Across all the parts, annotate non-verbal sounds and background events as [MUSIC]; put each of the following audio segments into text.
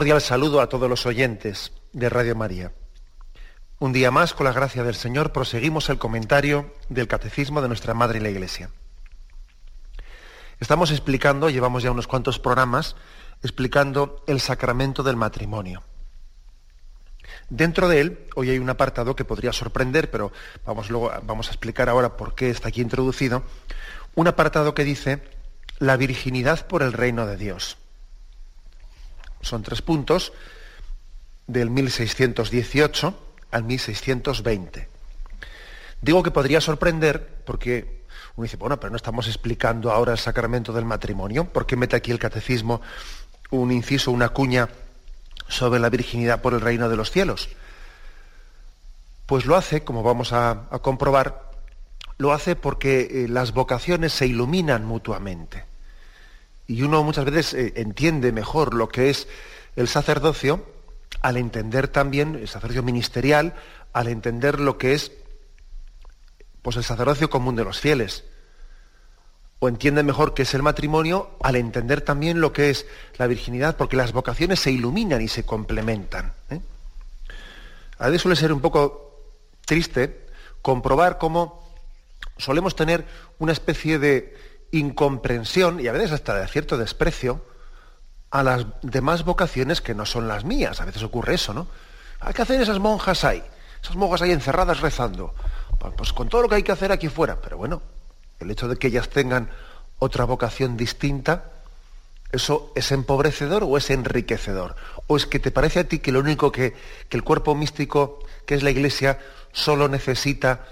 Cordial saludo a todos los oyentes de Radio María. Un día más, con la gracia del Señor, proseguimos el comentario del Catecismo de nuestra Madre la Iglesia. Estamos explicando, llevamos ya unos cuantos programas, explicando el sacramento del matrimonio. Dentro de él, hoy hay un apartado que podría sorprender, pero vamos, luego, vamos a explicar ahora por qué está aquí introducido, un apartado que dice la virginidad por el reino de Dios. Son tres puntos del 1618 al 1620. Digo que podría sorprender porque uno dice, bueno, pero no estamos explicando ahora el sacramento del matrimonio. ¿Por qué mete aquí el catecismo un inciso, una cuña sobre la virginidad por el reino de los cielos? Pues lo hace, como vamos a, comprobar, lo hace porque eh, las vocaciones se iluminan mutuamente y uno muchas veces eh, entiende mejor lo que es el sacerdocio al entender también el sacerdocio ministerial, al entender lo que es pues el sacerdocio común de los fieles. O entiende mejor qué es el matrimonio al entender también lo que es la virginidad, porque las vocaciones se iluminan y se complementan. ¿eh? A veces suele ser un poco triste comprobar cómo solemos tener una especie de incomprensión y a veces hasta de cierto desprecio a las demás vocaciones que no son las mías. A veces ocurre eso, ¿no? Hay que hacer esas monjas ahí, esas monjas ahí encerradas rezando. Pues con todo lo que hay que hacer aquí fuera. Pero bueno, el hecho de que ellas tengan otra vocación distinta, ¿eso es empobrecedor o es enriquecedor? ¿O es que te parece a ti que lo único que, que el cuerpo místico, que es la iglesia, solo necesita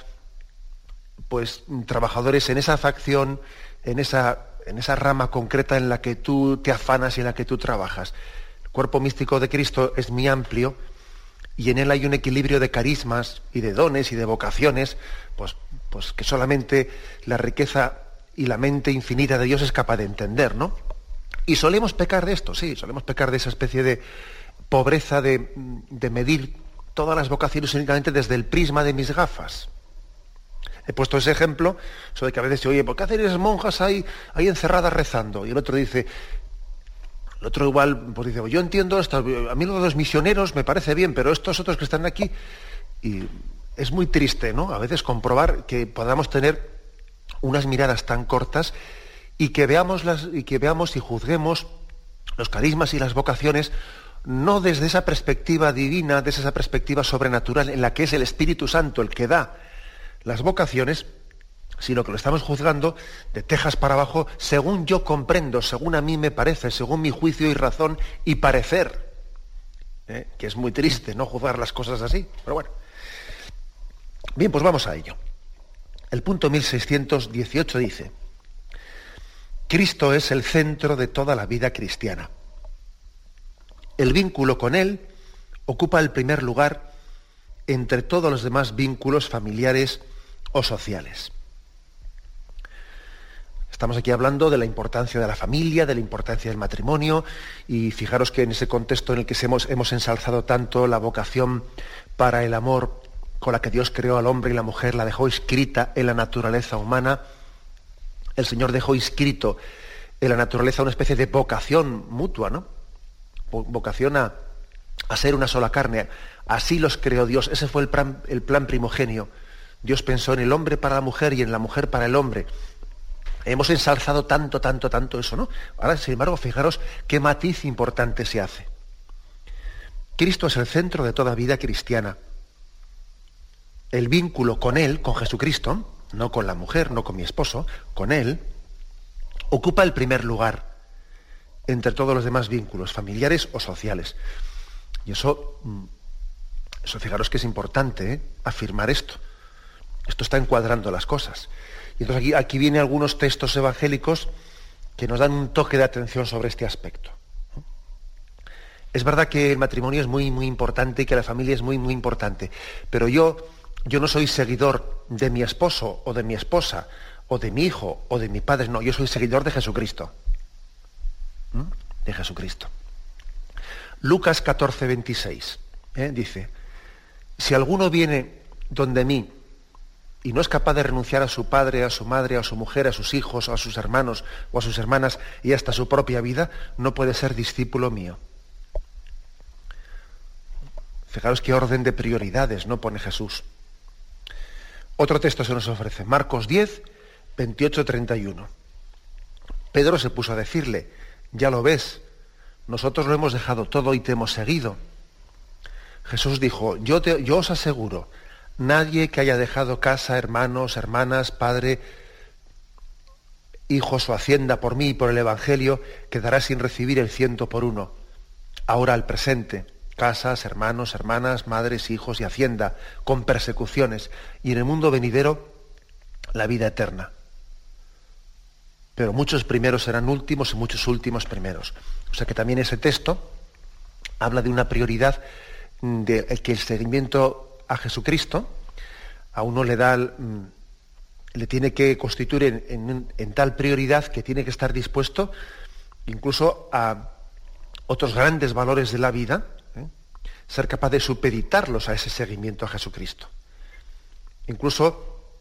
pues trabajadores en esa facción, en esa, en esa rama concreta en la que tú te afanas y en la que tú trabajas. El cuerpo místico de Cristo es muy amplio y en él hay un equilibrio de carismas y de dones y de vocaciones, pues, pues que solamente la riqueza y la mente infinita de Dios es capaz de entender, ¿no? Y solemos pecar de esto, sí, solemos pecar de esa especie de pobreza de, de medir todas las vocaciones únicamente desde el prisma de mis gafas. He puesto ese ejemplo, de que a veces se oye, ¿por qué hacen esas monjas ahí, ahí encerradas rezando? Y el otro dice, el otro igual, pues dice, yo entiendo esto, a mí lo de los misioneros me parece bien, pero estos otros que están aquí, y es muy triste, ¿no? A veces comprobar que podamos tener unas miradas tan cortas y que veamos las, y que veamos y juzguemos los carismas y las vocaciones no desde esa perspectiva divina, desde esa perspectiva sobrenatural en la que es el Espíritu Santo el que da las vocaciones, sino que lo estamos juzgando de tejas para abajo según yo comprendo, según a mí me parece, según mi juicio y razón y parecer. ¿eh? Que es muy triste no juzgar las cosas así, pero bueno. Bien, pues vamos a ello. El punto 1618 dice, Cristo es el centro de toda la vida cristiana. El vínculo con Él ocupa el primer lugar entre todos los demás vínculos familiares o sociales. Estamos aquí hablando de la importancia de la familia, de la importancia del matrimonio, y fijaros que en ese contexto en el que hemos, hemos ensalzado tanto la vocación para el amor con la que Dios creó al hombre y la mujer, la dejó escrita en la naturaleza humana, el Señor dejó inscrito en la naturaleza una especie de vocación mutua, ¿no? Vocación a, a ser una sola carne, Así los creó Dios. Ese fue el plan, el plan primogenio. Dios pensó en el hombre para la mujer y en la mujer para el hombre. Hemos ensalzado tanto, tanto, tanto eso, ¿no? Ahora, sin embargo, fijaros qué matiz importante se hace. Cristo es el centro de toda vida cristiana. El vínculo con Él, con Jesucristo, no con la mujer, no con mi esposo, con Él, ocupa el primer lugar entre todos los demás vínculos, familiares o sociales. Y eso, mm, eso fijaros que es importante, ¿eh? afirmar esto. Esto está encuadrando las cosas. Y entonces aquí, aquí vienen algunos textos evangélicos que nos dan un toque de atención sobre este aspecto. Es verdad que el matrimonio es muy, muy importante y que la familia es muy, muy importante, pero yo, yo no soy seguidor de mi esposo o de mi esposa o de mi hijo o de mi padre, no, yo soy seguidor de Jesucristo. ¿Mm? De Jesucristo. Lucas 14, 26 ¿eh? dice, si alguno viene donde mí y no es capaz de renunciar a su padre, a su madre, a su mujer, a sus hijos, a sus hermanos o a sus hermanas y hasta su propia vida, no puede ser discípulo mío. Fijaros qué orden de prioridades no pone Jesús. Otro texto se nos ofrece, Marcos 10, 28, 31. Pedro se puso a decirle, ya lo ves, nosotros lo hemos dejado todo y te hemos seguido. Jesús dijo, yo, te, yo os aseguro, nadie que haya dejado casa, hermanos, hermanas, padre, hijos o hacienda por mí y por el Evangelio, quedará sin recibir el ciento por uno. Ahora al presente casas, hermanos, hermanas, madres, hijos y hacienda, con persecuciones, y en el mundo venidero la vida eterna. Pero muchos primeros serán últimos y muchos últimos primeros. O sea que también ese texto habla de una prioridad de que el seguimiento a Jesucristo a uno le da mm, le tiene que constituir en tal prioridad que tiene que estar dispuesto incluso a otros grandes valores de la vida ser capaz de supeditarlos a ese seguimiento a Jesucristo. Incluso,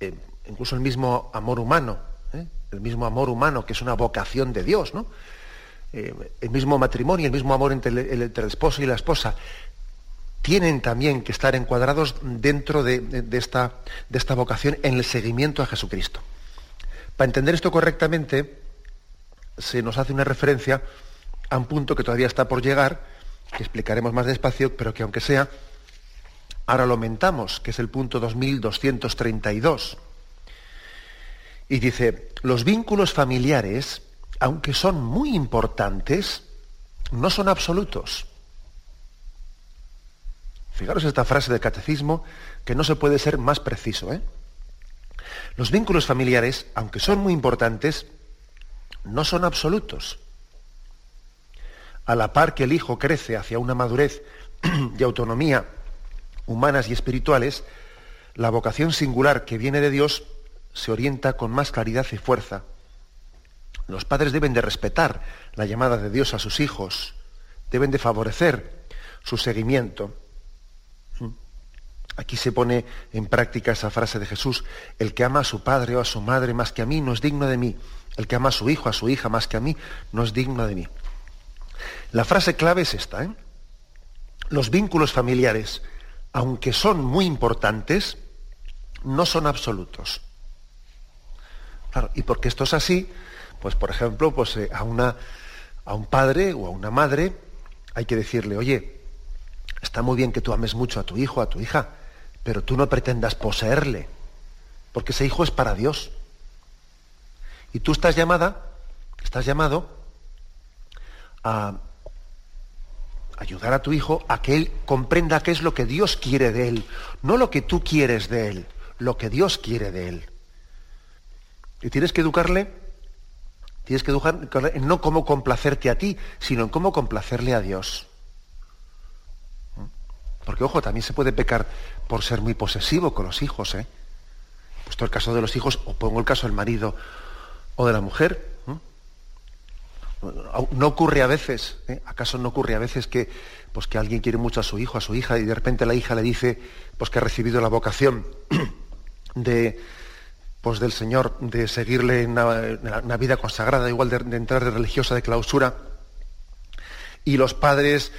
eh, incluso el mismo amor humano, ¿eh? el mismo amor humano que es una vocación de Dios, ¿no? Eh, el mismo matrimonio, el mismo amor entre el, entre el, esposo y la esposa, tienen también que estar encuadrados dentro de, esta, de esta vocación en el seguimiento a Jesucristo. Para entender esto correctamente, se nos hace una referencia a un punto que todavía está por llegar, que explicaremos más despacio, pero que aunque sea, ahora lo aumentamos, que es el punto 2232. Y dice, los vínculos familiares, aunque son muy importantes, no son absolutos. Fijaros esta frase del catecismo que no se puede ser más preciso. ¿eh? Los vínculos familiares, aunque son muy importantes, no son absolutos a la par que el hijo crece hacia una madurez [CLEARS THROAT] y autonomía humanas y espirituales, la vocación singular que viene de Dios se orienta con más claridad y fuerza. Los padres deben de respetar la llamada de Dios a sus hijos, deben de favorecer su seguimiento. Aquí se pone en práctica esa frase de Jesús, el que ama a su padre o a su madre más que a mí no es digno de mí, el que ama a su hijo, a su hija más que a mí no es digno de mí. La frase clave es esta. ¿eh? Los vínculos familiares, aunque son muy importantes, no son absolutos. Claro, y porque esto es así, pues por ejemplo, pues, eh, a, una, a un padre o a una madre hay que decirle, oye, está muy bien que tú ames mucho a tu hijo, a tu hija, pero tú no pretendas poseerle, porque ese hijo es para Dios. Y tú estás llamada, estás llamado a ayudar a tu hijo a que él comprenda qué es lo que Dios quiere de él, no lo que tú quieres de él, lo que Dios quiere de él. Y tienes que educarle, tienes que educarle no cómo complacerte a ti, sino en cómo complacerle a Dios. Porque, ojo, también se puede pecar por ser muy posesivo con los hijos, ¿eh? Puesto el caso de los hijos, o pongo el caso del marido o de la mujer, no ocurre a veces, ¿eh? ¿acaso no ocurre a veces que, pues que alguien quiere mucho a su hijo, a su hija, y de repente la hija le dice pues que ha recibido la vocación [CLEARS THROAT] de, pues del Señor, de seguirle una, vida consagrada, igual de, entrar de religiosa de clausura, y los padres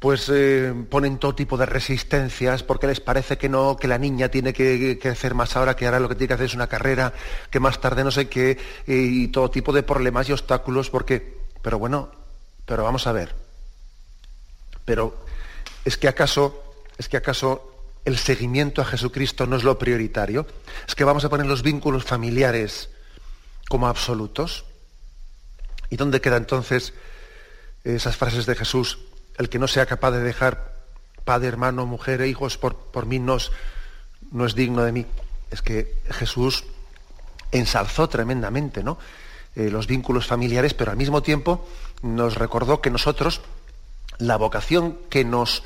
pues eh, ponen todo tipo de resistencias porque les parece que no, que la niña tiene que, hacer más ahora, que ahora lo que tiene que hacer es una carrera, que más tarde no sé qué, y todo tipo de problemas y obstáculos, porque, pero bueno, pero vamos a ver, pero es que acaso, es que acaso el seguimiento a Jesucristo no es lo prioritario, es que vamos a poner los vínculos familiares como absolutos. ¿Y dónde queda entonces esas frases de Jesús? El que no sea capaz de dejar padre, hermano, mujer e hijos por, por mí no es, no es digno de mí. Es que Jesús ensalzó tremendamente ¿no? Eh, los vínculos familiares, pero al mismo tiempo nos recordó que nosotros, la vocación que nos,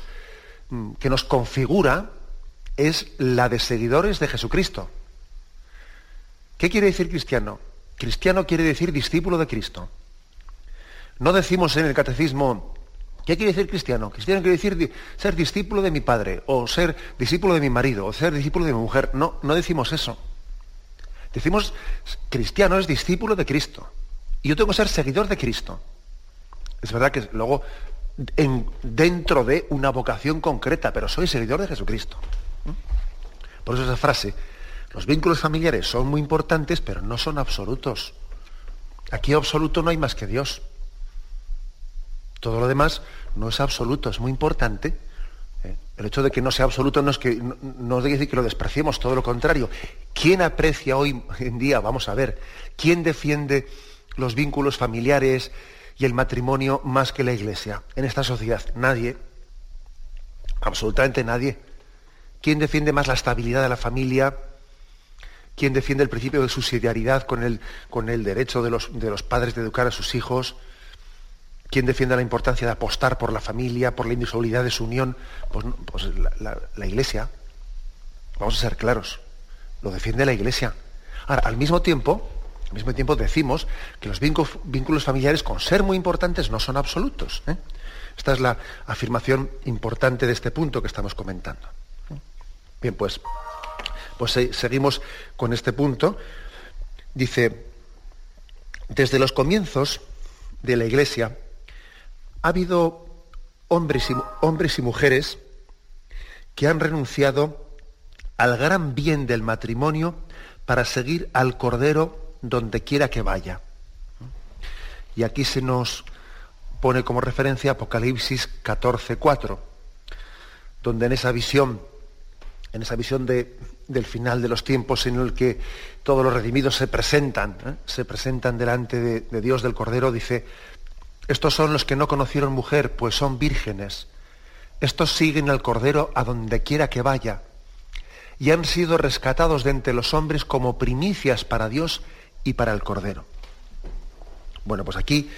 mm, que nos configura es la de seguidores de Jesucristo. ¿Qué quiere decir cristiano? Cristiano quiere decir discípulo de Cristo. No decimos en el catecismo, ¿qué quiere decir cristiano? Cristiano quiere decir ser discípulo de mi padre, o ser discípulo de mi marido, o ser discípulo de mi mujer. No, no decimos eso. Decimos, cristiano es discípulo de Cristo. Y yo tengo que ser seguidor de Cristo. Es verdad que luego, dentro de una vocación concreta, pero soy seguidor de Jesucristo. Por eso esa frase, los vínculos familiares son muy importantes, pero no son absolutos. Aquí absoluto no hay más que Dios. Todo lo demás no es absoluto, es muy importante. ¿eh? El hecho de que no sea absoluto no es que no, decir que lo despreciemos, todo lo contrario. ¿Quién aprecia hoy en día, vamos a ver, quién defiende los vínculos familiares y el matrimonio más que la Iglesia en esta sociedad? Nadie. Absolutamente nadie. ¿Quién defiende más la estabilidad de la familia? ¿Quién defiende el principio de subsidiariedad con el, con el derecho de los, de los padres de educar a sus hijos? ¿Quién defiende la importancia de apostar por la familia, por la indisolubilidad de su unión? Pues, pues la, Iglesia. Vamos a ser claros. Lo defiende la Iglesia. Ahora, al mismo tiempo, al mismo tiempo decimos que los vínculos, familiares, con ser muy importantes, no son absolutos. ¿eh? Esta es la afirmación importante de este punto que estamos comentando. Bien, pues pues seguimos con este punto. Dice, desde los comienzos de la Iglesia ha habido hombres y, mujeres que han renunciado al gran bien del matrimonio para seguir al Cordero donde quiera que vaya. Y aquí se nos pone como referencia Apocalipsis 14:4, donde en esa visión, en esa visión de, del final de los tiempos en el que todos los redimidos se presentan, ¿eh? se presentan delante de, Dios del Cordero, dice, estos son los que no conocieron mujer, pues son vírgenes. Estos siguen al Cordero a donde quiera que vaya y han sido rescatados de entre los hombres como primicias para Dios y para el Cordero. Bueno, pues aquí,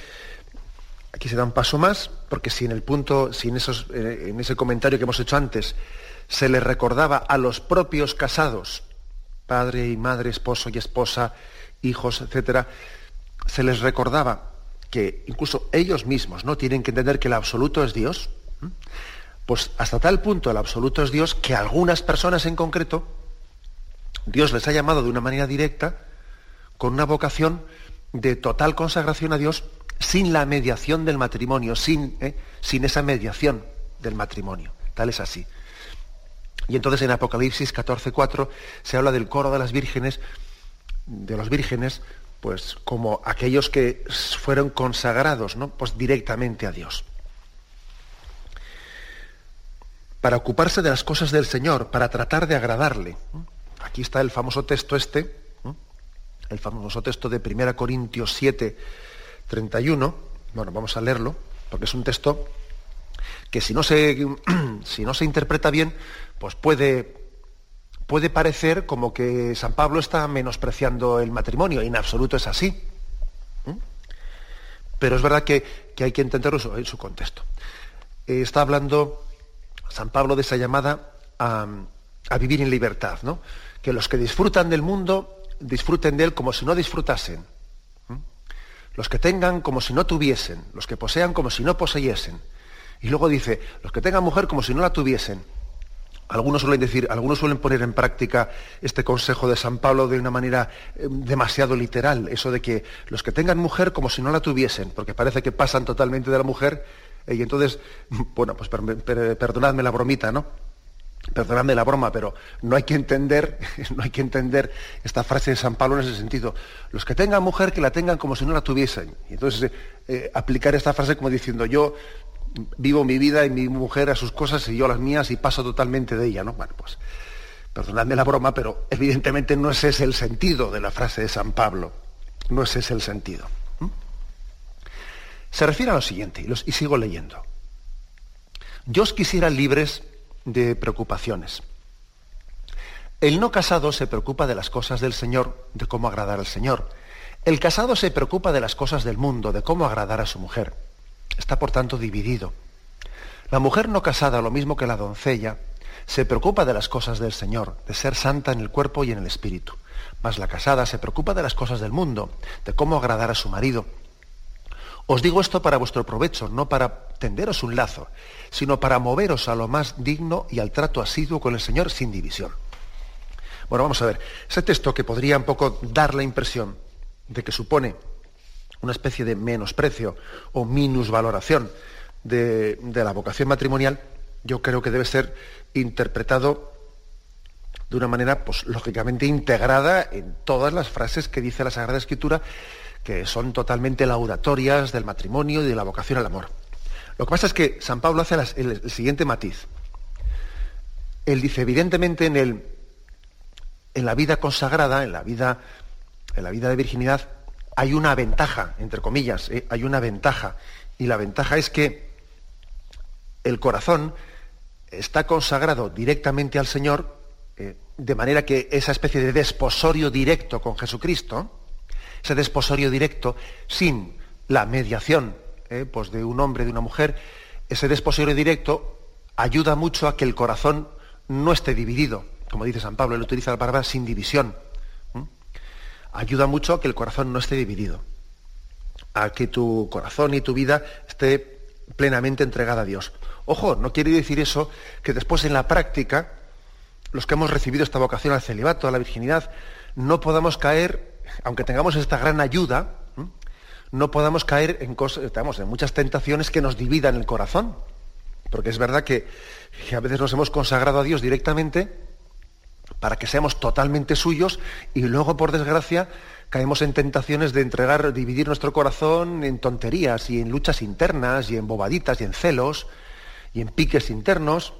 aquí se da un paso más, porque si en el punto, si en, esos, eh, en ese comentario que hemos hecho antes, se les recordaba a los propios casados, padre y madre, esposo y esposa, hijos, etcétera, se les recordaba que incluso ellos mismos no tienen que entender que el absoluto es Dios, pues hasta tal punto el absoluto es Dios que algunas personas en concreto Dios les ha llamado de una manera directa con una vocación de total consagración a Dios sin la mediación del matrimonio, sin, ¿eh? sin esa mediación del matrimonio. Tal es así. Y entonces en Apocalipsis 14:4 se habla del coro de las vírgenes, de los vírgenes, pues como aquellos que fueron consagrados, ¿no? Pues directamente a Dios. Para ocuparse de las cosas del Señor, para tratar de agradarle. Aquí está el famoso texto este, el famoso texto de 1 Corintios 7, 31. Bueno, vamos a leerlo, porque es un texto que si no se, [CLEARS THROAT] si no se interpreta bien, pues puede, puede parecer como que San Pablo está menospreciando el matrimonio, en absoluto es así. Pero es verdad que, hay que entenderlo en su contexto. Eh, está hablando San Pablo de esa llamada a, vivir en libertad, ¿no? Que los que disfrutan del mundo disfruten de él como si no disfrutasen. Los que tengan como si no tuviesen, los que posean como si no poseyesen. Y luego dice, los que tengan mujer como si no la tuviesen. Algunos suelen decir, algunos suelen poner en práctica este consejo de San Pablo de una manera eh, demasiado literal, eso de que los que tengan mujer como si no la tuviesen, porque parece que pasan totalmente de la mujer, eh, y entonces, [LAUGHS] bueno, pues perdonadme la bromita, ¿no? Perdonadme la broma, pero no hay que entender, [LAUGHS] no hay que entender esta frase de San Pablo en ese sentido. Los que tengan mujer, que la tengan como si no la tuviesen. Y entonces eh, aplicar esta frase como diciendo, yo vivo mi vida y mi mujer a sus cosas y yo las mías y paso totalmente de ella, ¿no? Bueno, pues perdonadme la broma, pero evidentemente no ese es el sentido de la frase de San Pablo. No ese es el sentido. Se refiere a lo siguiente, y, y sigo leyendo. Yo os quisiera libres de preocupaciones. El no casado se preocupa de las cosas del Señor, de cómo agradar al Señor. El casado se preocupa de las cosas del mundo, de cómo agradar a su mujer. Está por tanto dividido. La mujer no casada, lo mismo que la doncella, se preocupa de las cosas del Señor, de ser santa en el cuerpo y en el espíritu. Mas la casada se preocupa de las cosas del mundo, de cómo agradar a su marido. Os digo esto para vuestro provecho, no para tenderos un lazo, sino para moveros a lo más digno y al trato asiduo con el Señor sin división. Bueno, vamos a ver, ese texto que podría un poco dar la impresión de que supone una especie de menosprecio o minusvaloración de, la vocación matrimonial, yo creo que debe ser interpretado de una manera, pues lógicamente integrada en todas las frases que dice la Sagrada Escritura, que son totalmente laudatorias del matrimonio y de la vocación al amor. Lo que pasa es que San Pablo hace el, siguiente matiz. Él dice, evidentemente en, en la vida consagrada, en la vida, en la vida de virginidad, hay una ventaja, entre comillas, ¿eh? hay una ventaja. Y la ventaja es que el corazón está consagrado directamente al Señor eh, de manera que esa especie de desposorio directo con Jesucristo, ese desposorio directo sin la mediación eh, pues de un hombre, de una mujer, ese desposorio directo ayuda mucho a que el corazón no esté dividido. Como dice San Pablo, él utiliza la palabra sin división. Ayuda mucho a que el corazón no esté dividido, a que tu corazón y tu vida esté plenamente entregada a Dios. Ojo, no quiere decir eso que después en la práctica los que hemos recibido esta vocación al celibato, a la virginidad, no podamos caer, aunque tengamos esta gran ayuda, no podamos caer en, cosas, en muchas tentaciones que nos dividan el corazón. Porque es verdad que, a veces nos hemos consagrado a Dios directamente para que seamos totalmente suyos y luego, por desgracia, caemos en tentaciones de entregar, dividir nuestro corazón en tonterías y en luchas internas y en bobaditas y en celos y en piques internos.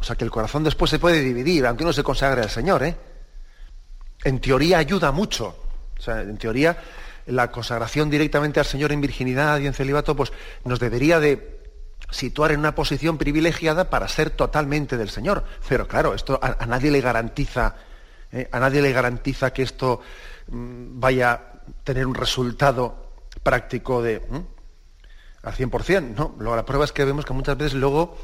O sea que el corazón después se puede dividir, aunque uno se consagre al Señor. ¿eh? En teoría ayuda mucho. O sea, en teoría la consagración directamente al Señor en virginidad y en celibato pues, nos debería de situar en una posición privilegiada para ser totalmente del Señor. Pero claro, esto a, nadie le garantiza, ¿eh? a nadie le garantiza que esto mm, vaya a tener un resultado práctico de al 100%. ¿no? la prueba es que vemos que muchas veces luego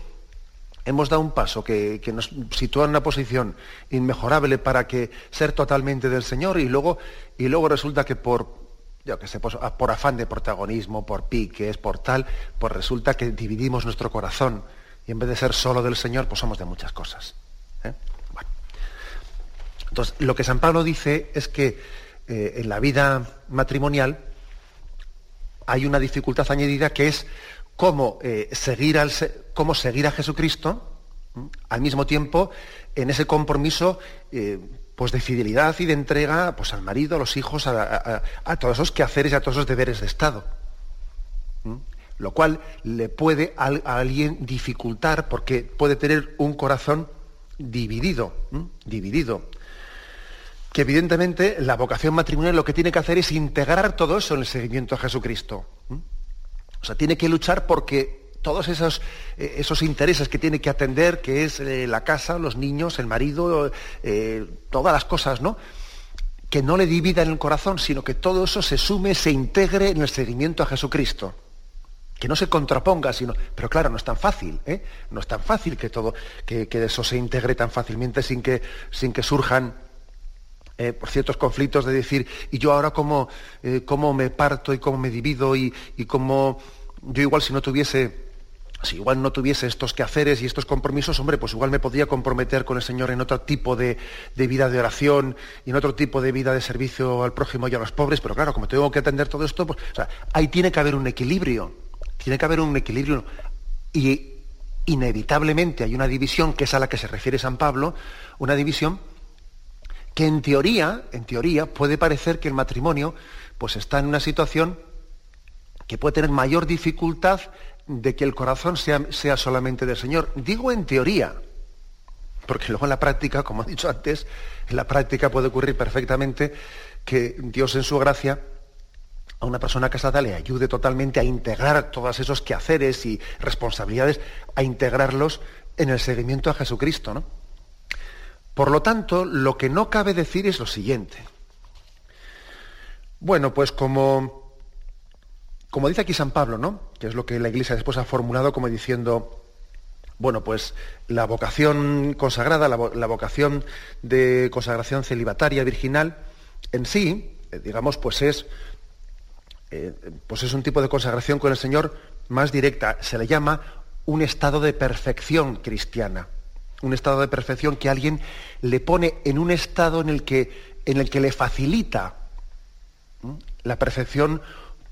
hemos dado un paso que, nos sitúa en una posición inmejorable para que ser totalmente del Señor y luego, y luego resulta que por, yo que sé, pues, por afán de protagonismo, por piques, por tal, pues resulta que dividimos nuestro corazón y en vez de ser solo del Señor, pues somos de muchas cosas. ¿eh? Entonces, lo que San Pablo dice es que eh, en la vida matrimonial hay una dificultad añadida que es cómo, eh, seguir, al, cómo seguir a Jesucristo al mismo tiempo en ese compromiso pues de fidelidad y de entrega pues, al marido, a los hijos, a, todos esos quehaceres y a todos esos deberes de Estado. Lo cual le puede a, alguien dificultar porque puede tener un corazón dividido, dividido. Que evidentemente la vocación matrimonial lo que tiene que hacer es integrar todo eso en el seguimiento a Jesucristo. O sea, tiene que luchar porque todos esos, eh, esos intereses que tiene que atender, que es eh, la casa, los niños, el marido, eh, todas las cosas, ¿no? Que no le dividan el corazón, sino que todo eso se sume, se integre en el seguimiento a Jesucristo. Que no se contraponga, sino. Pero claro, no es tan fácil, ¿eh? No es tan fácil que todo, que, eso se integre tan fácilmente sin que, sin que surjan por ciertos conflictos de decir, y yo ahora cómo, cómo me parto y cómo me divido y, y cómo yo igual si no tuviese, si igual no tuviese estos quehaceres y estos compromisos, hombre, pues igual me podría comprometer con el Señor en otro tipo de, vida de oración y en otro tipo de vida de servicio al prójimo y a los pobres, pero claro, como tengo que atender todo esto, pues ahí tiene que haber un equilibrio, tiene que haber un equilibrio. Y inevitablemente hay una división, que es a la que se refiere San Pablo, una división que en teoría, en teoría, puede parecer que el matrimonio pues está en una situación que puede tener mayor dificultad de que el corazón sea, sea solamente del Señor. Digo en teoría, porque luego en la práctica, como he dicho antes, en la práctica puede ocurrir perfectamente que Dios en su gracia a una persona casada le ayude totalmente a integrar todos esos quehaceres y responsabilidades, a integrarlos en el seguimiento a Jesucristo. ¿no? Por lo tanto, lo que no cabe decir es lo siguiente. Bueno, pues como, como dice aquí San Pablo, ¿no? Que es lo que la Iglesia después ha formulado como diciendo, bueno, pues la vocación consagrada, la, vocación de consagración celibataria, virginal, en sí, eh, digamos, pues es, eh, pues es un tipo de consagración con el Señor más directa. Se le llama un estado de perfección cristiana. Un estado de perfección que alguien le pone en un estado en el que, en el que le facilita la perfección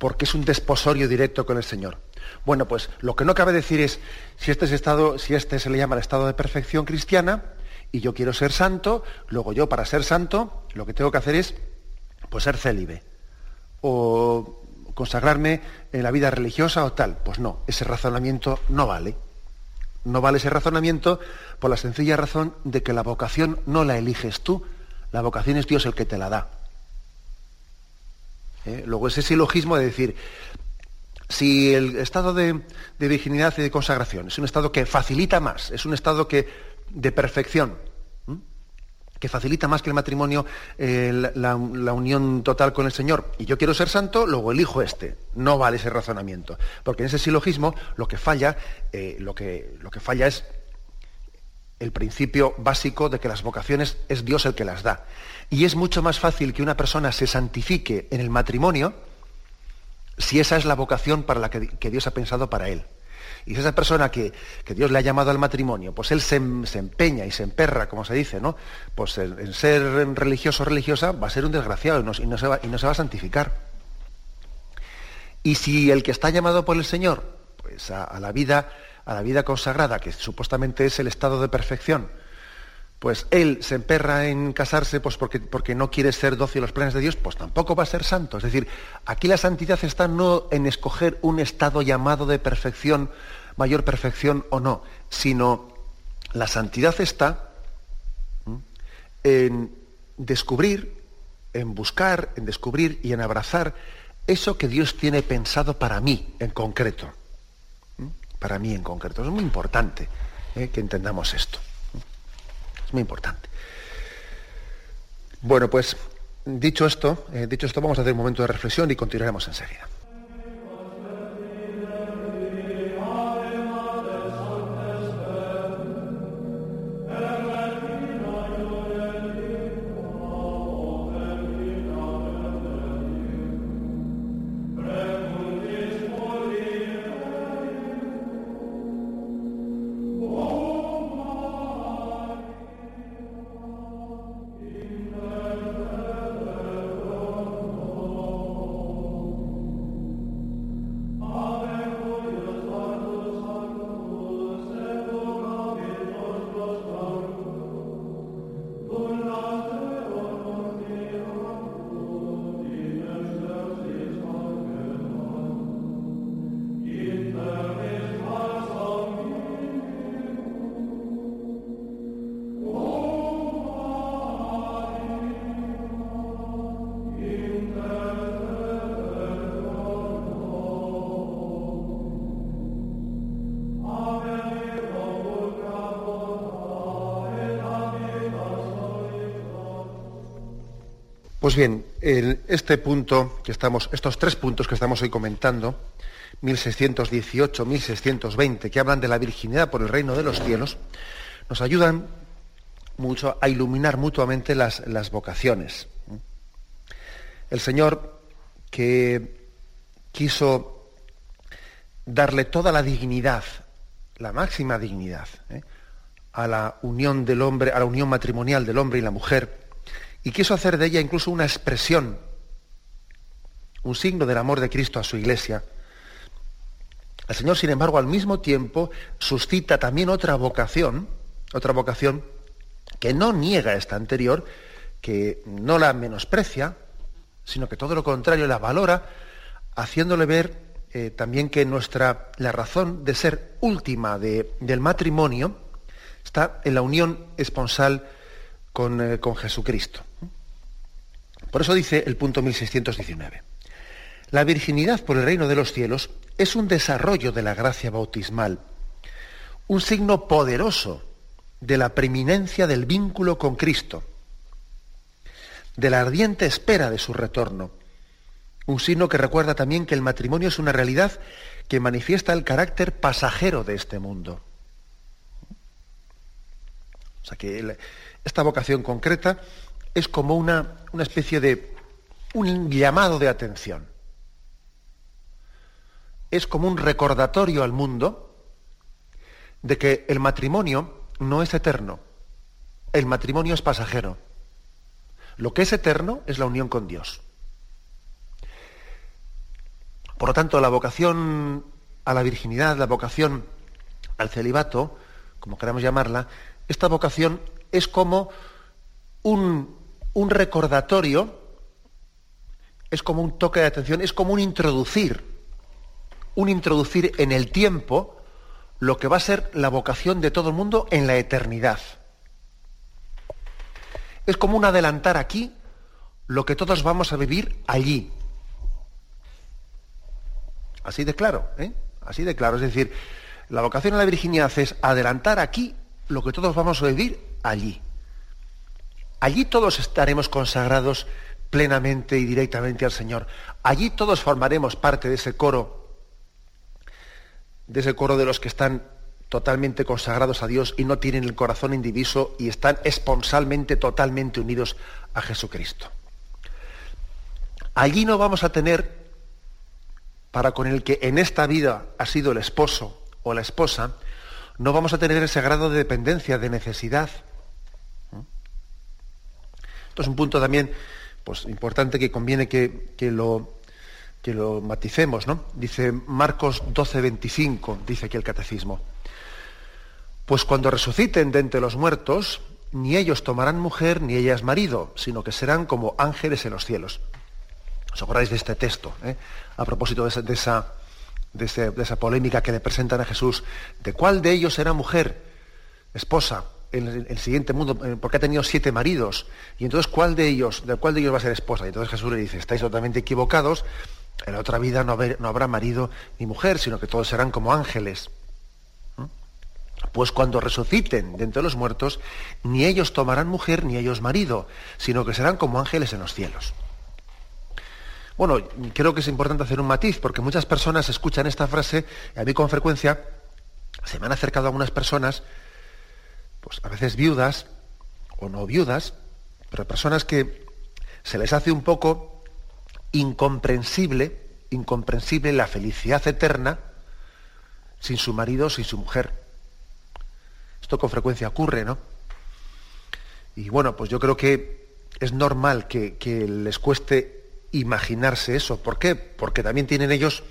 porque es un desposorio directo con el Señor. Bueno, pues lo que no cabe decir es si este es estado, si este se le llama el estado de perfección cristiana y yo quiero ser santo, luego yo para ser santo lo que tengo que hacer es pues ser célibe o consagrarme en la vida religiosa o tal. Pues no, ese razonamiento no vale. No vale ese razonamiento por la sencilla razón de que la vocación no la eliges tú, la vocación es Dios el que te la da. ¿Eh? Luego ese silogismo de decir, si el estado de, virginidad y de consagración es un estado que facilita más, es un estado que, de perfección, que facilita más que el matrimonio eh, la, unión total con el Señor, y yo quiero ser santo, luego elijo este. No vale ese razonamiento. Porque en ese silogismo lo que falla, eh, lo, que, lo que falla es el principio básico de que las vocaciones es Dios el que las da. Y es mucho más fácil que una persona se santifique en el matrimonio, si esa es la vocación para la que, Dios ha pensado para él. Y si esa persona que, Dios le ha llamado al matrimonio, pues él se, empeña y se emperra, como se dice, ¿no? Pues en, ser religioso o religiosa va a ser un desgraciado y no, se va, y no se va a santificar. Y si el que está llamado por el Señor, pues a, la vida, a la vida consagrada, que supuestamente es el estado de perfección, pues él se emperra en casarse pues porque, porque no quiere ser dócil a los planes de Dios, pues tampoco va a ser santo. Es decir, aquí la santidad está no en escoger un estado llamado de perfección, mayor perfección o no, sino la santidad está en descubrir, en buscar, en descubrir y en abrazar eso que Dios tiene pensado para mí en concreto. Para mí en concreto. Es muy importante ¿eh? que entendamos esto muy importante. Bueno, pues dicho esto, eh, dicho esto, vamos a hacer un momento de reflexión y continuaremos enseguida. Pues bien, este punto que estamos, estos tres puntos que estamos hoy comentando, 1618, 1620, que hablan de la virginidad por el reino de los cielos, nos ayudan mucho a iluminar mutuamente las, las vocaciones. El Señor que quiso darle toda la dignidad, la máxima dignidad, ¿eh? a la unión del hombre, a la unión matrimonial del hombre y la mujer, y quiso hacer de ella incluso una expresión, un signo del amor de Cristo a su iglesia. El Señor, sin embargo, al mismo tiempo suscita también otra vocación, otra vocación que no niega esta anterior, que no la menosprecia, sino que todo lo contrario la valora, haciéndole ver eh, también que nuestra, la razón de ser última del matrimonio está en la unión esponsal con, eh, con Jesucristo. Por eso dice el punto 1619. La virginidad por el reino de los cielos es un desarrollo de la gracia bautismal, un signo poderoso de la preeminencia del vínculo con Cristo, de la ardiente espera de su retorno, un signo que recuerda también que el matrimonio es una realidad que manifiesta el carácter pasajero de este mundo. O sea que esta vocación concreta es como una, una especie de un llamado de atención. Es como un recordatorio al mundo de que el matrimonio no es eterno, el matrimonio es pasajero. Lo que es eterno es la unión con Dios. Por lo tanto, la vocación a la virginidad, la vocación al celibato, como queramos llamarla, esta vocación es como un, un recordatorio, es como un toque de atención, es como un introducir, un introducir en el tiempo lo que va a ser la vocación de todo el mundo en la eternidad. Es como un adelantar aquí lo que todos vamos a vivir allí. Así de claro, ¿eh? Así de claro. Es decir, la vocación a la virginidad es adelantar aquí lo que todos vamos a vivir allí. Allí todos estaremos consagrados plenamente y directamente al Señor. Allí todos formaremos parte de ese coro de ese coro de los que están totalmente consagrados a Dios y no tienen el corazón indiviso y están esponsalmente, totalmente unidos a Jesucristo. Allí no vamos a tener, para con el que en esta vida ha sido el esposo o la esposa, no vamos a tener ese grado de dependencia, de necesidad. Esto es un punto también pues, importante que conviene que, que lo, que lo maticemos, ¿no? Dice Marcos 12, 25, dice aquí el catecismo. Pues cuando resuciten de entre los muertos, ni ellos tomarán mujer ni ellas marido, sino que serán como ángeles en los cielos. ¿Os acordáis de este texto? Eh? A propósito de esa, de, esa, polémica que le presentan a Jesús, ¿de cuál de ellos será mujer, esposa, el, siguiente mundo? Eh, porque ha tenido siete maridos. Y entonces, ¿cuál de ellos, de cuál de ellos va a ser esposa? Y entonces Jesús le dice, estáis totalmente equivocados, en la otra vida no, habrá marido ni mujer, sino que todos serán como ángeles. Pues cuando resuciten de entre los muertos, ni ellos tomarán mujer ni ellos marido, sino que serán como ángeles en los cielos. Bueno, creo que es importante hacer un matiz, porque muchas personas escuchan esta frase, y a mí con frecuencia se me han acercado algunas personas, pues a veces viudas o no viudas, pero personas que se les hace un poco incomprensible, incomprensible la felicidad eterna sin su marido, sin su mujer. Esto con frecuencia ocurre, ¿no? Y bueno, pues yo creo que es normal que, les cueste imaginarse eso. ¿Por qué? Porque también tienen ellos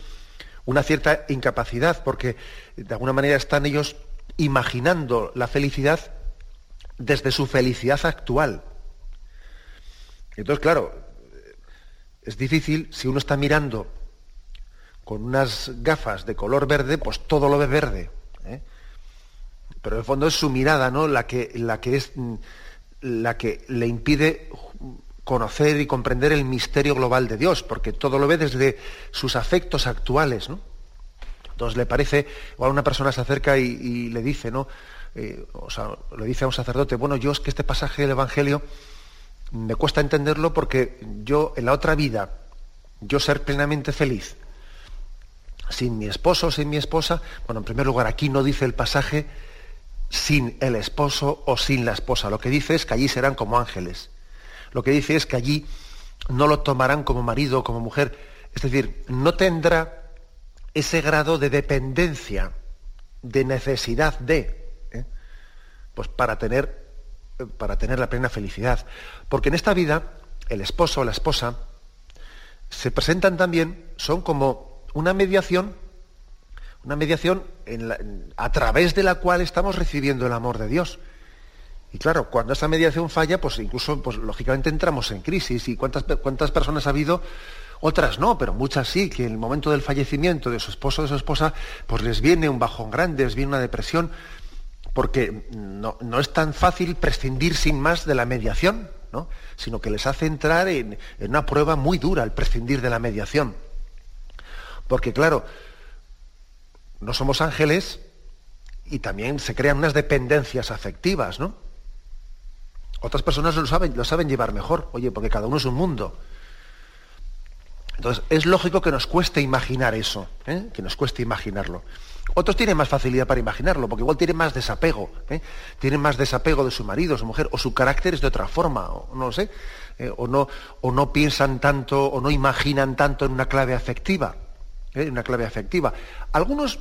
una cierta incapacidad, porque de alguna manera están ellos imaginando la felicidad desde su felicidad actual. Entonces, claro, es difícil, si uno está mirando con unas gafas de color verde, pues todo lo ve verde. ¿eh? Pero en el fondo es su mirada, ¿no? La que, la que es la que le impide conocer y comprender el misterio global de Dios, porque todo lo ve desde sus afectos actuales, ¿no? Entonces le parece, o a una persona se acerca y, le dice, ¿no? Eh, o sea, le dice a un sacerdote, bueno, yo es que este pasaje del Evangelio me cuesta entenderlo porque yo en la otra vida, yo ser plenamente feliz, sin mi esposo, sin mi esposa, bueno, en primer lugar, aquí no dice el pasaje sin el esposo o sin la esposa. Lo que dice es que allí serán como ángeles. Lo que dice es que allí no lo tomarán como marido o como mujer. Es decir, no tendrá ese grado de dependencia, de necesidad de, ¿eh? pues para tener para tener la plena felicidad. Porque en esta vida, el esposo o la esposa se presentan también, son como una mediación, una mediación a través de la cual estamos recibiendo el amor de Dios. Y claro, cuando esa mediación falla, pues incluso, pues lógicamente entramos en crisis. ¿Y cuántas, cuántas personas ha habido? Otras no, pero muchas sí, que en el momento del fallecimiento de su esposo o de su esposa, pues les viene un bajón grande, les viene una depresión, porque no, es tan fácil prescindir sin más de la mediación, ¿no? sino que les hace entrar en, una prueba muy dura el prescindir de la mediación. Porque claro, no somos ángeles y también se crean unas dependencias afectivas, ¿no? Otras personas lo saben, lo saben llevar mejor, oye, porque cada uno es un mundo. Entonces, es lógico que nos cueste imaginar eso, ¿eh? que nos cueste imaginarlo. Otros tienen más facilidad para imaginarlo, porque igual tienen más desapego, ¿eh? tienen más desapego de su marido, su mujer, o su carácter es de otra forma, o no lo sé, ¿eh? o, no, o no piensan tanto, o no imaginan tanto en una clave afectiva, en una clave afectiva. Algunos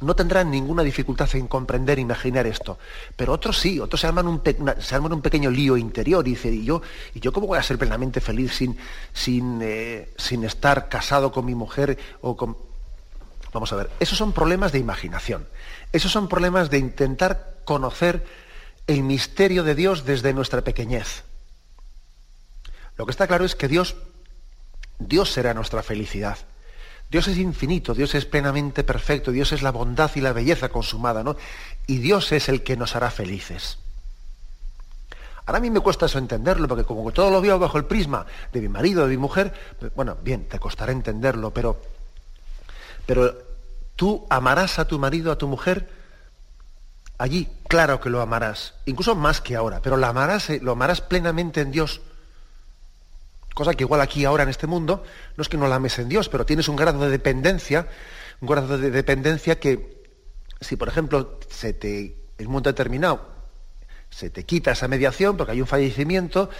no tendrán ninguna dificultad en comprender, imaginar esto. Pero otros sí, otros se arman un, se arman un pequeño lío interior y dicen, ¿y yo, ¿y yo cómo voy a ser plenamente feliz sin, sin, eh, sin estar casado con mi mujer o con... Vamos a ver, esos son problemas de imaginación. Esos son problemas de intentar conocer el misterio de Dios desde nuestra pequeñez. Lo que está claro es que Dios, Dios será nuestra felicidad. Dios es infinito, Dios es plenamente perfecto, Dios es la bondad y la belleza consumada, ¿no? Y Dios es el que nos hará felices. Ahora a mí me cuesta eso entenderlo, porque como todo lo veo bajo el prisma de mi marido, de mi mujer, bueno, bien, te costará entenderlo, pero, pero tú amarás a tu marido, a tu mujer, allí, claro que lo amarás, incluso más que ahora, pero lo amarás, eh, lo amarás plenamente en Dios Cosa que igual aquí ahora en este mundo no es que no la ames en Dios, pero tienes un grado de dependencia, un grado de dependencia que si por ejemplo se te, en un momento determinado se te quita esa mediación porque hay un fallecimiento,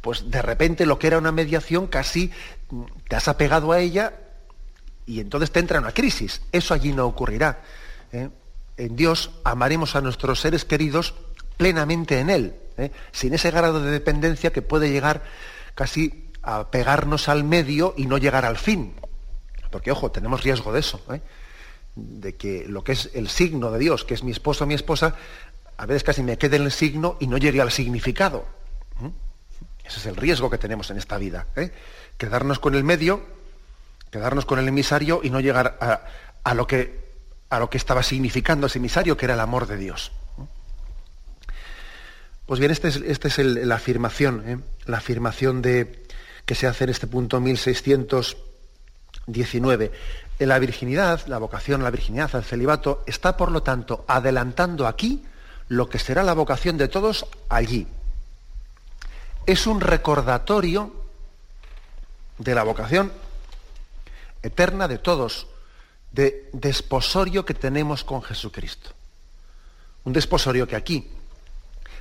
pues de repente lo que era una mediación casi mm, te has apegado a ella y entonces te entra una crisis. Eso allí no ocurrirá. ¿eh? En Dios amaremos a nuestros seres queridos plenamente en Él, ¿eh? sin ese grado de dependencia que puede llegar casi a pegarnos al medio y no llegar al fin. Porque, ojo, tenemos riesgo de eso, ¿eh? de que lo que es el signo de Dios, que es mi esposo o mi esposa, a veces casi me quede en el signo y no llegue al significado. Ese es el riesgo que tenemos en esta vida. ¿eh? Quedarnos con el medio, quedarnos con el emisario y no llegar a, lo, que, a lo que estaba significando ese emisario, que era el amor de Dios. Pues bien, esta es, este es la afirmación, ¿eh? la afirmación de, que se hace en este punto 1619. En la virginidad, la vocación a la virginidad, al celibato, está por lo tanto adelantando aquí lo que será la vocación de todos allí. Es un recordatorio de la vocación eterna de todos, de desposorio que tenemos con Jesucristo. Un desposorio que aquí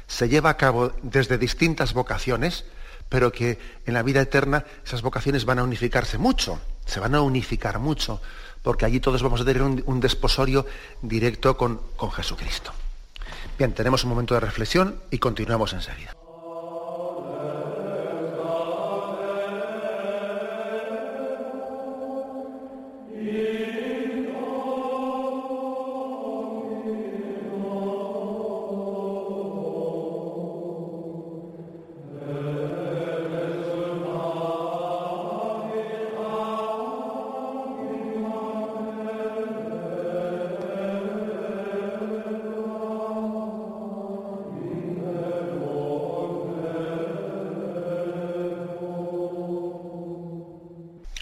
se lleva a cabo desde distintas vocaciones, pero que en la vida eterna esas vocaciones van a unificarse mucho, se van a unificar mucho, porque allí todos vamos a tener un, desposorio directo con, con Jesucristo. Bien, tenemos un momento de reflexión y continuamos enseguida.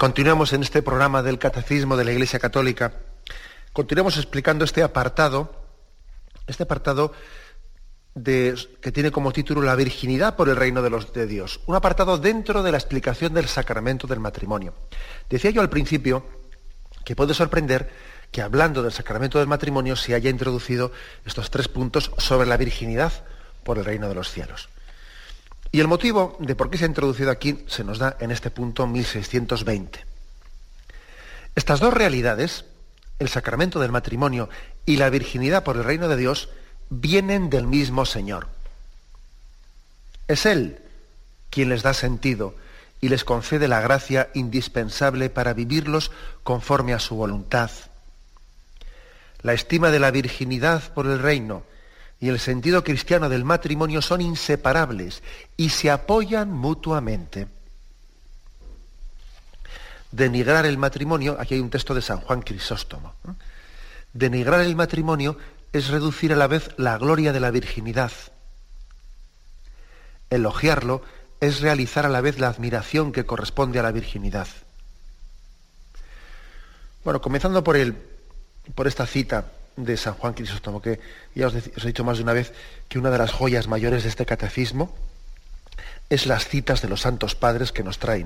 Continuamos en este programa del Catecismo de la Iglesia Católica. Continuamos explicando este apartado, este apartado que tiene como título La virginidad por el reino de, los, de Dios. Un apartado dentro de la explicación del sacramento del matrimonio. Decía yo al principio que puede sorprender que hablando del sacramento del matrimonio se haya introducido estos tres puntos sobre la virginidad por el reino de los cielos. Y el motivo de por qué se ha introducido aquí se nos da en este punto 1620. Estas dos realidades, el sacramento del matrimonio y la virginidad por el reino de Dios, vienen del mismo Señor. Es Él quien les da sentido y les concede la gracia indispensable para vivirlos conforme a su voluntad. La estima de la virginidad por el reino y el sentido cristiano del matrimonio son inseparables y se apoyan mutuamente. Denigrar el matrimonio, aquí hay un texto de San Juan Crisóstomo, denigrar el matrimonio es reducir a la vez la gloria de la virginidad. Elogiarlo es realizar a la vez la admiración que corresponde a la virginidad. Bueno, comenzando por, el, por esta cita de San Juan Crisóstomo, que ya os, he dicho más de una vez que una de las joyas mayores de este catecismo es las citas de los santos padres que nos trae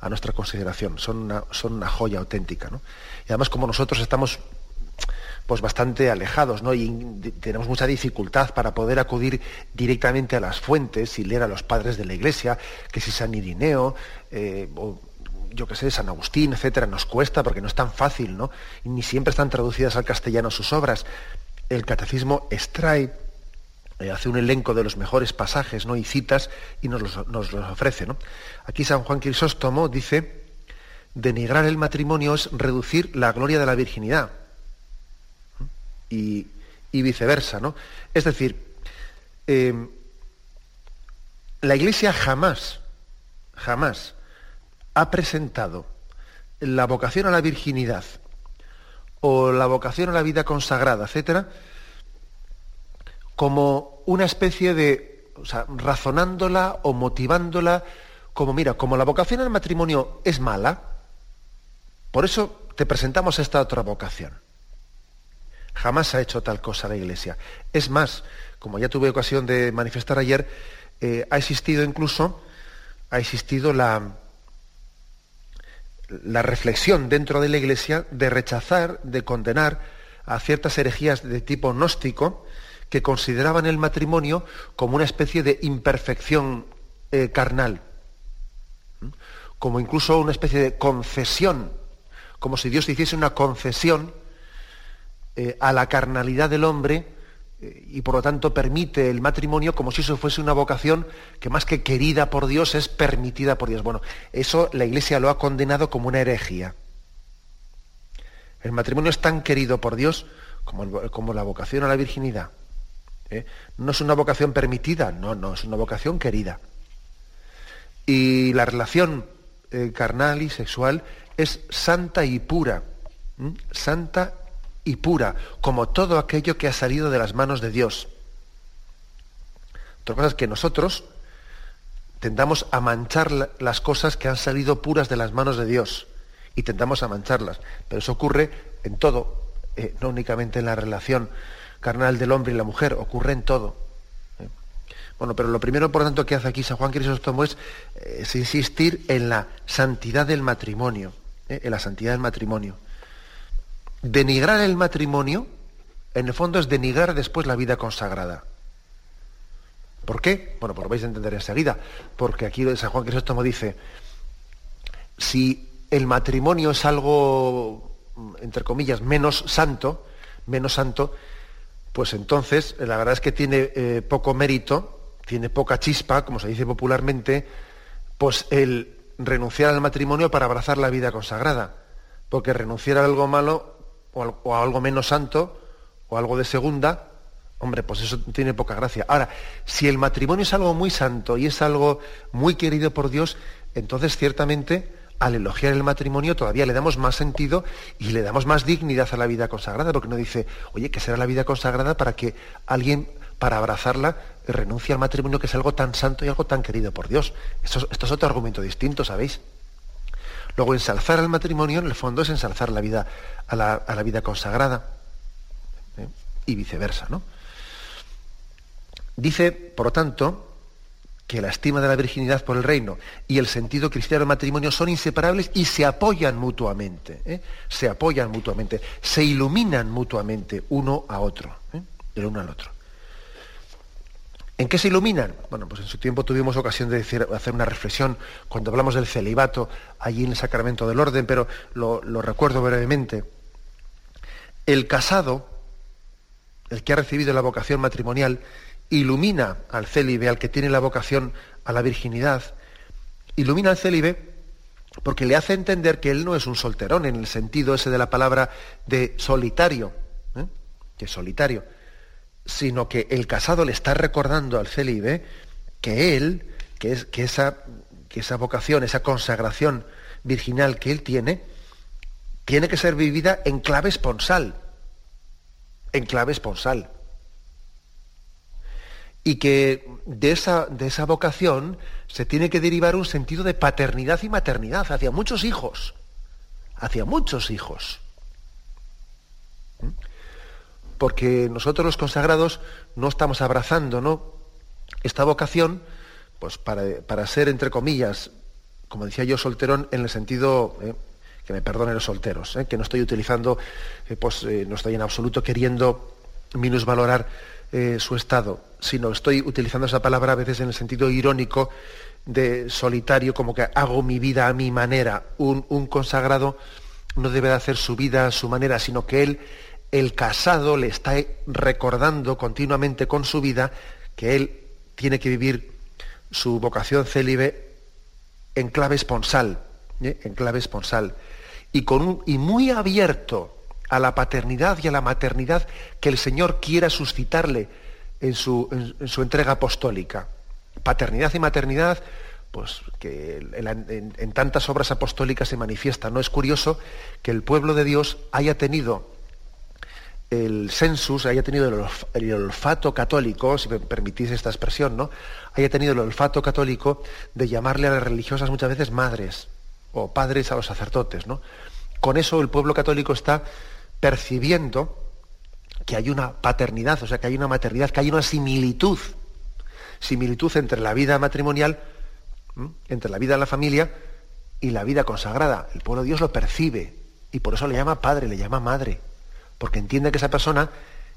a nuestra consideración. Son una, son una joya auténtica. Y además, como nosotros estamos pues bastante alejados, ¿no? Y tenemos mucha dificultad para poder acudir directamente a las fuentes y leer a los padres de la Iglesia, que si San Irineo, eh, yo qué sé, San Agustín, etcétera, nos cuesta porque no es tan fácil, ¿no? Ni siempre están traducidas al castellano sus obras. El catecismo extrae, eh, hace un elenco de los mejores pasajes, ¿no? Y citas y nos los, nos los ofrece, ¿no? Aquí San Juan Crisóstomo dice, denigrar el matrimonio es reducir la gloria de la virginidad y, viceversa. ¿no? Es decir, eh, la Iglesia jamás, jamás ha presentado la vocación a la virginidad o la vocación a la vida consagrada, etcétera, como una especie de, o sea, razonándola o motivándola, como mira, como la vocación al matrimonio es mala, por eso te presentamos esta otra vocación. Jamás ha hecho tal cosa la Iglesia. Es más, como ya tuve ocasión de manifestar ayer, eh, ha existido incluso, ha existido la, la reflexión dentro de la Iglesia de rechazar, de condenar a ciertas herejías de tipo gnóstico que consideraban el matrimonio como una especie de imperfección eh, carnal, como incluso una especie de concesión, como si Dios hiciese una concesión eh, a la carnalidad del hombre y por lo tanto permite el matrimonio como si eso fuese una vocación que más que querida por Dios es permitida por Dios. Bueno, eso la Iglesia lo ha condenado como una herejía. El matrimonio es tan querido por Dios como, como la vocación a la virginidad. ¿eh? No es una vocación permitida, no, no, es una vocación querida. Y la relación carnal y sexual es santa y pura, santa y pura, como todo aquello que ha salido de las manos de Dios. Otra cosa es que nosotros tendamos a manchar las cosas que han salido puras de las manos de Dios y tendamos a mancharlas. Pero eso ocurre en todo, eh, no únicamente en la relación carnal del hombre y la mujer, ocurre en todo. ¿eh? Bueno, pero lo primero, por tanto, que hace aquí San Juan Crisóstomo es, eh, es insistir en la santidad del matrimonio, en la santidad del matrimonio denigrar el matrimonio, en el fondo es denigrar después la vida consagrada. ¿Por qué? Bueno, pues lo vais a entender enseguida, porque aquí San Juan Crisóstomo dice, si el matrimonio es algo, entre comillas, menos santo, menos santo, pues entonces la verdad es que tiene eh, poco mérito, tiene poca chispa, como se dice popularmente, pues el renunciar al matrimonio para abrazar la vida consagrada. Porque renunciar a algo malo o, algo menos santo o algo de segunda, hombre, pues eso tiene poca gracia. Ahora, si el matrimonio es algo muy santo y es algo muy querido por Dios, entonces ciertamente al elogiar el matrimonio todavía le damos más sentido y le damos más dignidad a la vida consagrada, porque no dice, oye, que será la vida consagrada para que alguien, para abrazarla, renuncie al matrimonio que es algo tan santo y algo tan querido por Dios. Esto, esto es otro argumento distinto, ¿sabéis? Luego, ensalzar al matrimonio, en el fondo, es ensalzar la vida, a, la, vida consagrada. ¿eh? Y viceversa, ¿no? Dice, por lo tanto, que la estima de la virginidad por el reino y el sentido cristiano del matrimonio son inseparables y se apoyan mutuamente. ¿eh? Se apoyan mutuamente, se iluminan mutuamente uno a otro, ¿eh? el uno al otro. ¿En qué se iluminan? Bueno, pues en su tiempo tuvimos ocasión de hacer una reflexión cuando hablamos del celibato allí en el sacramento del orden, pero lo, recuerdo brevemente. El casado, el que ha recibido la vocación matrimonial, ilumina al célibe, al que tiene la vocación a la virginidad, ilumina al célibe porque le hace entender que él no es un solterón en el sentido ese de la palabra de solitario, ¿eh? que es solitario sino que el casado le está recordando al célibe que él, que, es, que, esa, que esa vocación, esa consagración virginal que él tiene, tiene que ser vivida en clave esponsal, en clave esponsal. Y que de esa, de esa vocación se tiene que derivar un sentido de paternidad y maternidad hacia muchos hijos, hacia muchos hijos. Porque nosotros los consagrados no estamos abrazando ¿no? esta vocación pues para, ser, entre comillas, como decía yo, solterón en el sentido, eh, que me perdonen los solteros, eh, que no estoy utilizando, eh, pues no estoy en absoluto queriendo minusvalorar su estado, sino estoy utilizando esa palabra a veces en el sentido irónico de solitario, como que hago mi vida a mi manera. Un, un consagrado no debe de hacer su vida a su manera, sino que él, el casado, le está recordando continuamente con su vida que él tiene que vivir su vocación célibe en clave esponsal, ¿eh? en clave esponsal, y, con y muy abierto a la paternidad y a la maternidad que el Señor quiera suscitarle en su, en, su entrega apostólica. Paternidad y maternidad, pues que en tantas obras apostólicas se manifiesta. No es curioso que el pueblo de Dios haya tenido el census haya tenido el, olfato católico, si me permitís esta expresión, ¿no? haya tenido el olfato católico de llamarle a las religiosas muchas veces madres o padres a los sacerdotes. ¿no? Con eso el pueblo católico está percibiendo que hay una paternidad, o sea, que hay una maternidad, que hay una similitud, similitud entre la vida matrimonial, entre la vida de la familia y la vida consagrada. El pueblo de Dios lo percibe y por eso le llama padre, le llama madre porque entiende que esa persona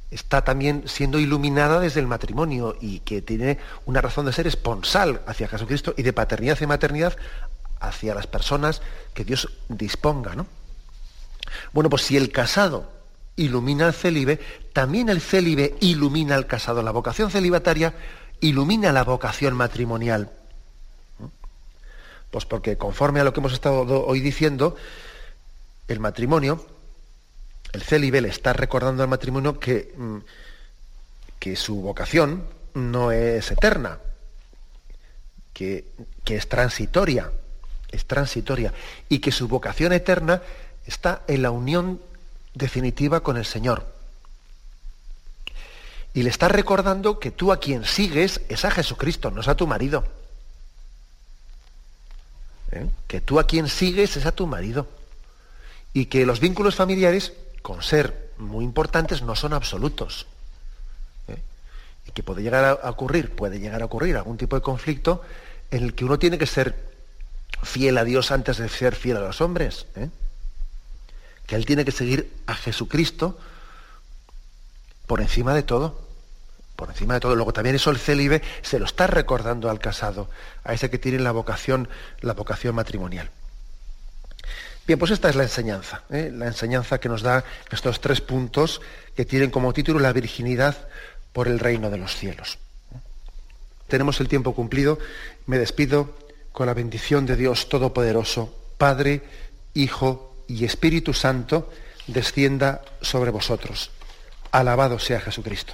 está también siendo iluminada desde el matrimonio y que tiene una razón de ser esponsal hacia Jesucristo y de paternidad y maternidad hacia las personas que Dios disponga. ¿no? Bueno, pues si el casado ilumina al célibe, también el célibe ilumina al casado. La vocación celibataria ilumina la vocación matrimonial. Pues porque conforme a lo que hemos estado hoy diciendo, el matrimonio el célibe le está recordando al matrimonio que, mm, que su vocación no es eterna, que, que es transitoria, es transitoria, y que su vocación eterna está en la unión definitiva con el Señor. Y le está recordando que tú a quien sigues es a Jesucristo, no es a tu marido. ¿Eh? Que tú a quien sigues es a tu marido. Y que los vínculos familiares con ser muy importantes, no son absolutos. ¿eh? Y que puede llegar a ocurrir, puede llegar a ocurrir algún tipo de conflicto en el que uno tiene que ser fiel a Dios antes de ser fiel a los hombres. ¿eh? Que él tiene que seguir a Jesucristo por encima de todo. Por encima de todo. Luego también eso el célibe se lo está recordando al casado, a ese que tiene la vocación, la vocación matrimonial. Bien, pues esta es la enseñanza, ¿eh? la enseñanza que nos da estos tres puntos que tienen como título la virginidad por el reino de los cielos. Tenemos el tiempo cumplido. Me despido con la bendición de Dios Todopoderoso, Padre, Hijo y Espíritu Santo, descienda sobre vosotros. Alabado sea Jesucristo.